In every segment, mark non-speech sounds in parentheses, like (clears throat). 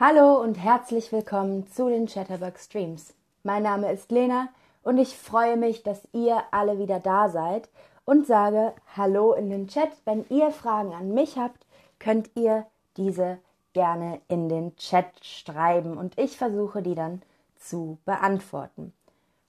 Hallo und herzlich willkommen zu den Chatterbug Streams. Mein Name ist Lena und ich freue mich, dass ihr alle wieder da seid und sage Hallo in den Chat. Wenn ihr Fragen an mich habt, könnt ihr diese gerne in den Chat schreiben und ich versuche die dann zu beantworten.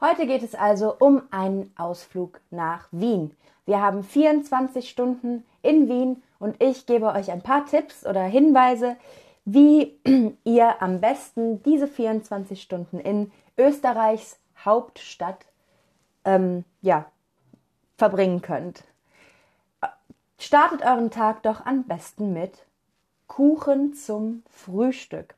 Heute geht es also um einen Ausflug nach Wien. Wir haben 24 Stunden in Wien und ich gebe euch ein paar Tipps oder Hinweise, wie (clears throat) ihr am besten diese 24 Stunden in Österreichs Hauptstadt ähm, ja, verbringen könnt. Startet euren Tag doch am besten mit Kuchen zum Frühstück.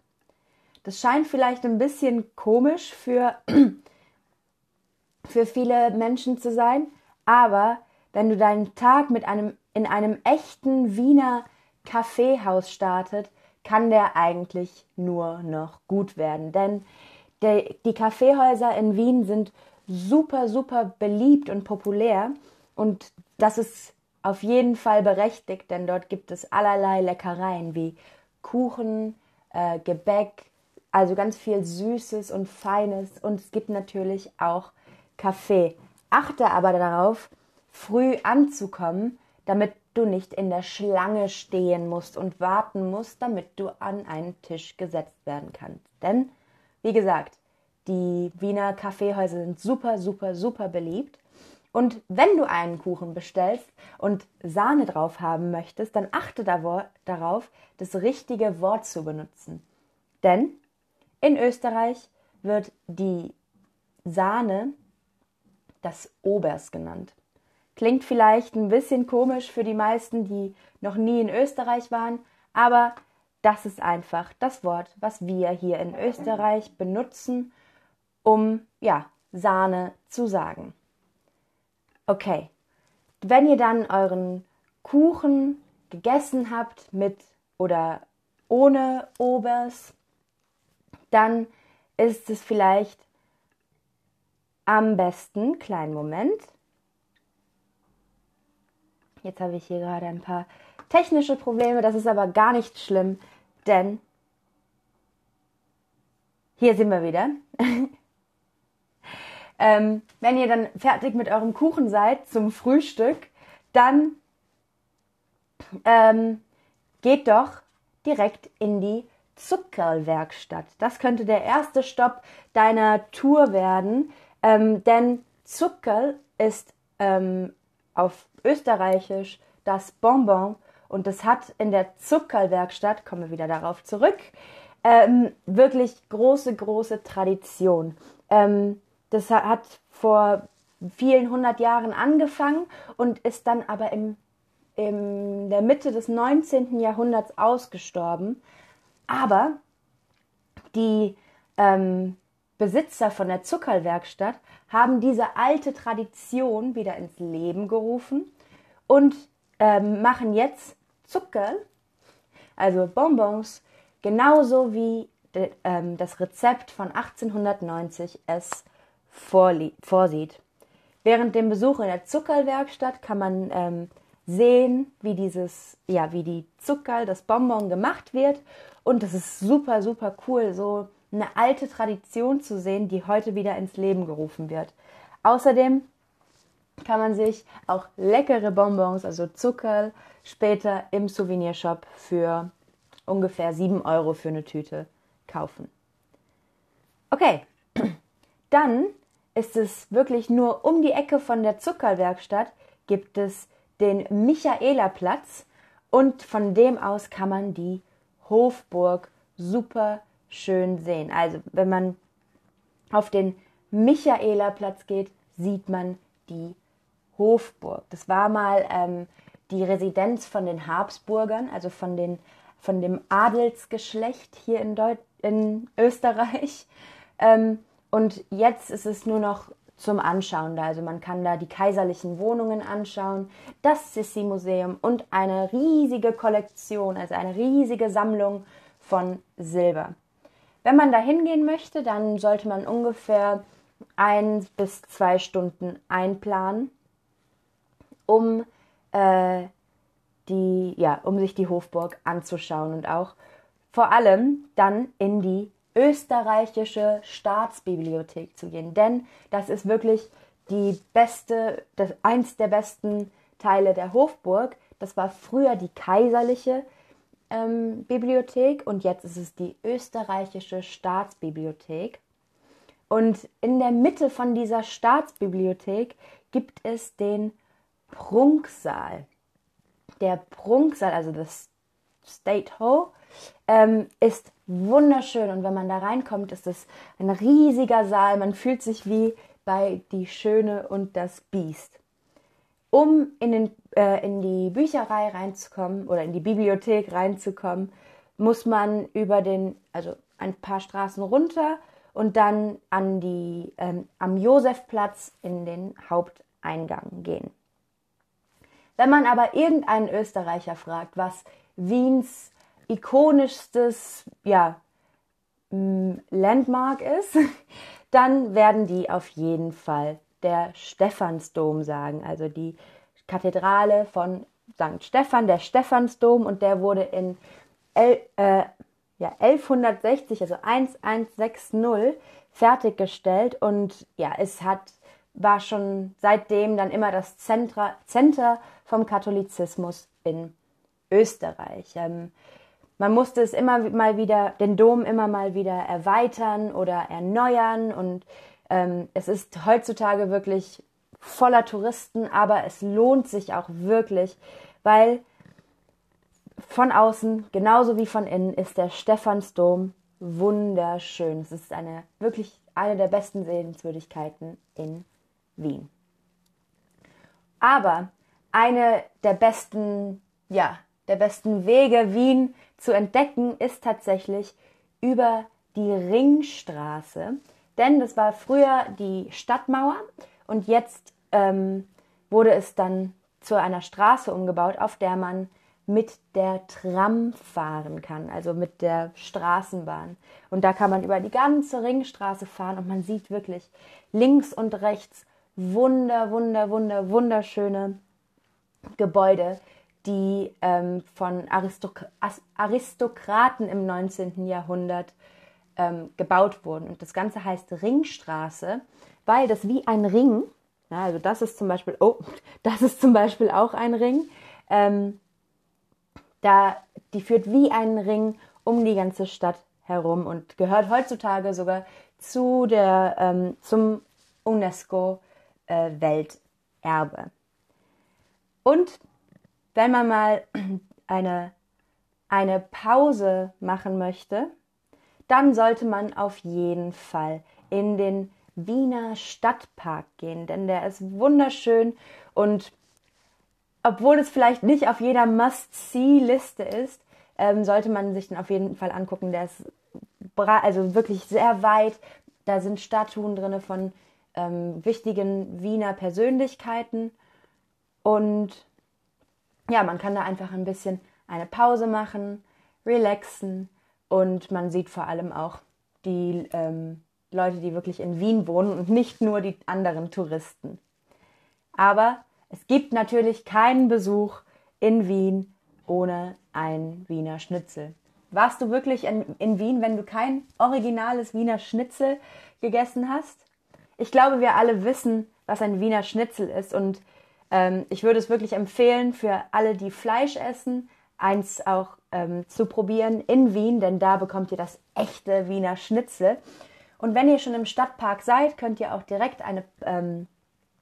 Das scheint vielleicht ein bisschen komisch für, (clears throat) für viele Menschen zu sein, aber wenn du deinen Tag mit einem, in einem echten Wiener Kaffeehaus startet, kann der eigentlich nur noch gut werden. Denn der, die Kaffeehäuser in Wien sind super, super beliebt und populär und das ist auf jeden Fall berechtigt, denn dort gibt es allerlei Leckereien wie Kuchen, äh, Gebäck, also ganz viel Süßes und Feines und es gibt natürlich auch Kaffee. Achte aber darauf, früh anzukommen, damit du nicht in der Schlange stehen musst und warten musst, damit du an einen Tisch gesetzt werden kannst. Denn, wie gesagt, die Wiener Kaffeehäuser sind super, super, super beliebt. Und wenn du einen Kuchen bestellst und Sahne drauf haben möchtest, dann achte darauf, das richtige Wort zu benutzen. Denn in Österreich wird die Sahne das Obers genannt. Klingt vielleicht ein bisschen komisch für die meisten, die noch nie in Österreich waren, aber das ist einfach das Wort, was wir hier in Österreich benutzen, um ja, Sahne zu sagen. Okay, wenn ihr dann euren Kuchen gegessen habt mit oder ohne Obers, dann ist es vielleicht am besten, kleinen Moment, Jetzt habe ich hier gerade ein paar technische Probleme, das ist aber gar nicht schlimm, denn hier sind wir wieder. (laughs) ähm, wenn ihr dann fertig mit eurem Kuchen seid zum Frühstück, dann ähm, geht doch direkt in die Zuckerlwerkstatt. Das könnte der erste Stopp deiner Tour werden, ähm, denn Zuckerl ist ähm, auf Österreichisch das Bonbon und das hat in der Zuckerlwerkstatt, kommen wir wieder darauf zurück, ähm, wirklich große, große Tradition. Ähm, das hat vor vielen hundert Jahren angefangen und ist dann aber im, in der Mitte des 19. Jahrhunderts ausgestorben. Aber die ähm, Besitzer von der Zuckerlwerkstatt haben diese alte Tradition wieder ins Leben gerufen und ähm, machen jetzt Zucker, also Bonbons, genauso wie de, ähm, das Rezept von 1890 es vorsieht. Während dem Besuch in der Zuckerlwerkstatt kann man ähm, sehen, wie dieses, ja, wie die Zuckerl, das Bonbon gemacht wird. Und das ist super, super cool, so eine alte Tradition zu sehen, die heute wieder ins Leben gerufen wird. Außerdem kann man sich auch leckere Bonbons, also Zuckerl, später im Souvenirshop für ungefähr 7 Euro für eine Tüte kaufen. Okay, (clears throat) dann ist es wirklich nur um die Ecke von der Zuckerlwerkstatt gibt es den Michaelerplatz und von dem aus kann man die Hofburg super schön sehen. Also wenn man auf den Michaelerplatz geht, sieht man die Hofburg. Das war mal ähm, die Residenz von den Habsburgern, also von, den, von dem Adelsgeschlecht hier in, Deut in Österreich. (laughs) Ähm, und jetzt ist es nur noch zum Anschauen da. Also man kann da die kaiserlichen Wohnungen anschauen, das Sissi-Museum und eine riesige Kollektion, also eine riesige Sammlung von Silber. Wenn man da hingehen möchte, dann sollte man ungefähr ein bis zwei Stunden einplanen, um äh, die, ja, um sich die Hofburg anzuschauen und auch vor allem dann in die österreichische Staatsbibliothek zu gehen, denn das ist wirklich die beste, das, eins der besten Teile der Hofburg. Das war früher die kaiserliche ähm, Bibliothek und jetzt ist es die österreichische Staatsbibliothek. Und in der Mitte von dieser Staatsbibliothek gibt es den Prunksaal. Der Prunksaal, also das State Hall, ähm, ist wunderschön und wenn man da reinkommt, ist es ein riesiger Saal. Man fühlt sich wie bei Die Schöne und das Biest. Um in, den, äh, in die Bücherei reinzukommen oder in die Bibliothek reinzukommen, muss man über den, also ein paar Straßen runter und dann an die, ähm, am Josefplatz in den Haupteingang gehen. Wenn man aber irgendeinen Österreicher fragt, was Wiens ikonischstes ja, Landmark ist, (laughs) dann werden die auf jeden Fall der Stephansdom sagen, also die Kathedrale von St. Stephan, der Stephansdom, und der wurde in El, äh, ja, 1160, also 1160, fertiggestellt und ja, es hat war schon seitdem dann immer das Center vom Katholizismus in Österreich. Ähm, man musste es immer mal wieder, den Dom immer mal wieder erweitern oder erneuern und ähm, es ist heutzutage wirklich voller Touristen, aber es lohnt sich auch wirklich, weil von außen genauso wie von innen ist der Stephansdom wunderschön. Es ist eine wirklich eine der besten Sehenswürdigkeiten in Wien. Aber eine der besten, ja, der besten Wege, Wien zu entdecken, ist tatsächlich über die Ringstraße. Denn das war früher die Stadtmauer und jetzt ähm, wurde es dann zu einer Straße umgebaut, auf der man mit der Tram fahren kann, also mit der Straßenbahn. Und da kann man über die ganze Ringstraße fahren und man sieht wirklich links und rechts wunder, wunder, wunder, wunderschöne Gebäude, die ähm, von Aristok Aristokraten im 19. Jahrhundert ähm, gebaut wurden. Und das Ganze heißt Ringstraße, weil das wie ein Ring, ja, also das ist zum Beispiel, oh, (laughs) das ist zum Beispiel auch ein Ring, ähm, da, die führt wie ein Ring um die ganze Stadt herum und gehört heutzutage sogar zu der, ähm, zum UNESCO äh, Welterbe. Und wenn man mal (clears throat) eine, eine Pause machen möchte, dann sollte man auf jeden Fall in den Wiener Stadtpark gehen, denn der ist wunderschön und obwohl es vielleicht nicht auf jeder Must-See-Liste ist, ähm, sollte man sich den auf jeden Fall angucken. Der ist also wirklich sehr weit. Da sind Statuen drin von ähm, wichtigen Wiener Persönlichkeiten und ja, man kann da einfach ein bisschen eine Pause machen, relaxen und man sieht vor allem auch die ähm, Leute, die wirklich in Wien wohnen und nicht nur die anderen Touristen. Aber es gibt natürlich keinen Besuch in Wien ohne ein Wiener Schnitzel. Warst du wirklich in, in Wien, wenn du kein originales Wiener Schnitzel gegessen hast? Ich glaube, wir alle wissen, was ein Wiener Schnitzel ist und ähm, ich würde es wirklich empfehlen für alle, die Fleisch essen, eins auch ähm, zu probieren in Wien, denn da bekommt ihr das echte Wiener Schnitzel. Und wenn ihr schon im Stadtpark seid, könnt ihr auch direkt eine ähm,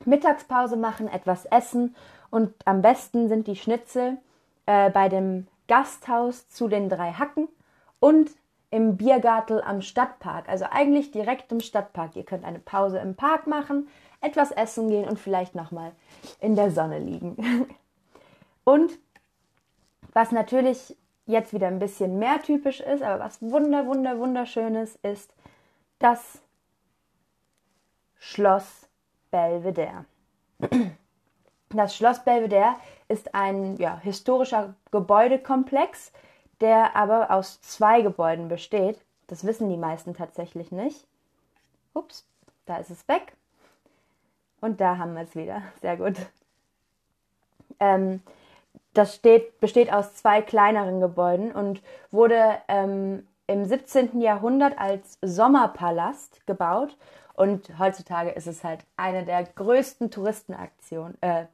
Mittagspause machen, etwas essen und am besten sind die Schnitzel äh, bei dem Gasthaus zu den drei Hacken und im Biergartel am Stadtpark, also eigentlich direkt im Stadtpark. Ihr könnt eine Pause im Park machen, etwas essen gehen und vielleicht nochmal in der Sonne liegen. (laughs) Und was natürlich jetzt wieder ein bisschen mehr typisch ist, aber was wunder, wunder, wunderschönes ist das Schloss Belvedere. (clears throat) Das Schloss Belvedere ist ein ja, historischer Gebäudekomplex, der aber aus zwei Gebäuden besteht. Das wissen die meisten tatsächlich nicht. Ups, da ist es weg. Und da haben wir es wieder. Sehr gut. Ähm, das steht, besteht aus zwei kleineren Gebäuden und wurde ähm, im 17. Jahrhundert als Sommerpalast gebaut. Und heutzutage ist es halt eine der größten Touristenaktionen, äh.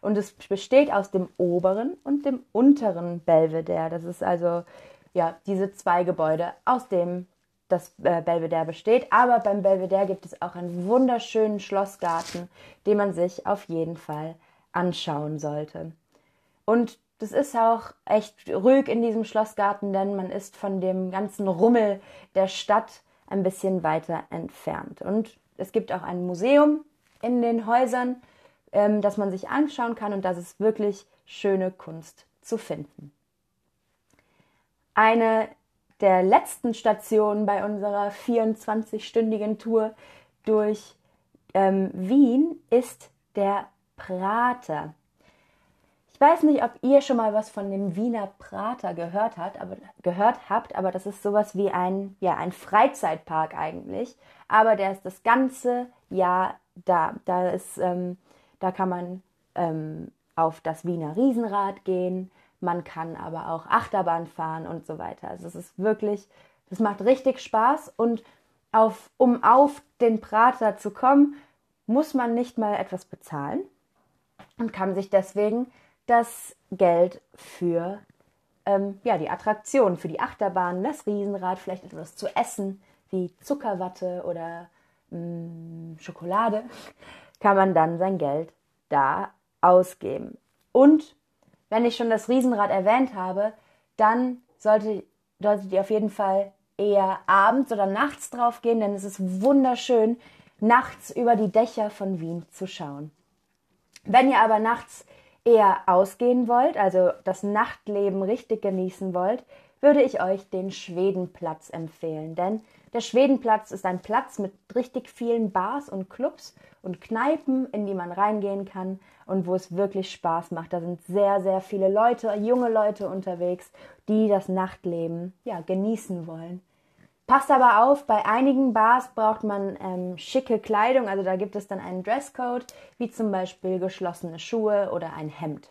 Und es besteht aus dem oberen und dem unteren Belvedere. Das ist also ja diese zwei Gebäude, aus dem das äh, Belvedere besteht. Aber beim Belvedere gibt es auch einen wunderschönen Schlossgarten, den man sich auf jeden Fall anschauen sollte. Und das ist auch echt ruhig in diesem Schlossgarten, denn man ist von dem ganzen Rummel der Stadt ein bisschen weiter entfernt. Und es gibt auch ein Museum in den Häusern, ähm, das man sich anschauen kann und das ist wirklich schöne Kunst zu finden. Eine der letzten Stationen bei unserer 24-stündigen Tour durch ähm, Wien ist der Prater. Ich weiß nicht, ob ihr schon mal was von dem Wiener Prater gehört habt, aber, gehört habt, aber das ist sowas wie ein, ja, ein Freizeitpark eigentlich. Aber der ist das ganze Jahr da. Da, ist, ähm, da kann man ähm, auf das Wiener Riesenrad gehen, man kann aber auch Achterbahn fahren und so weiter. Also es ist wirklich, das macht richtig Spaß und auf, um auf den Prater zu kommen, muss man nicht mal etwas bezahlen und kann sich deswegen das Geld für ähm, ja, die Attraktion, für die Achterbahn, das Riesenrad, vielleicht etwas zu essen, wie Zuckerwatte oder mh, mm, Schokolade, kann man dann sein Geld da ausgeben. Und wenn ich schon das Riesenrad erwähnt habe, dann sollte, solltet ihr auf jeden Fall eher abends oder nachts drauf gehen, denn es ist wunderschön, nachts über die Dächer von Wien zu schauen. Wenn ihr aber nachts eher ausgehen wollt, also das Nachtleben richtig genießen wollt, würde ich euch den Schwedenplatz empfehlen. Denn der Schwedenplatz ist ein Platz mit richtig vielen Bars und Clubs und Kneipen, in die man reingehen kann und wo es wirklich Spaß macht. Da sind sehr, sehr viele Leute, junge Leute unterwegs, die das Nachtleben ja, genießen wollen. Passt aber auf, bei einigen Bars braucht man ähm, schicke Kleidung, also da gibt es dann einen Dresscode, wie zum Beispiel geschlossene Schuhe oder ein Hemd.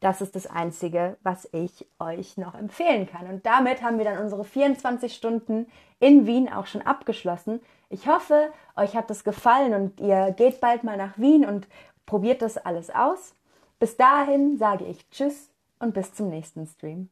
Das ist das Einzige, was ich euch noch empfehlen kann. Und damit haben wir dann unsere 24 Stunden in Wien auch schon abgeschlossen. Ich hoffe, euch hat das gefallen und ihr geht bald mal nach Wien und probiert das alles aus. Bis dahin sage ich Tschüss und bis zum nächsten Stream.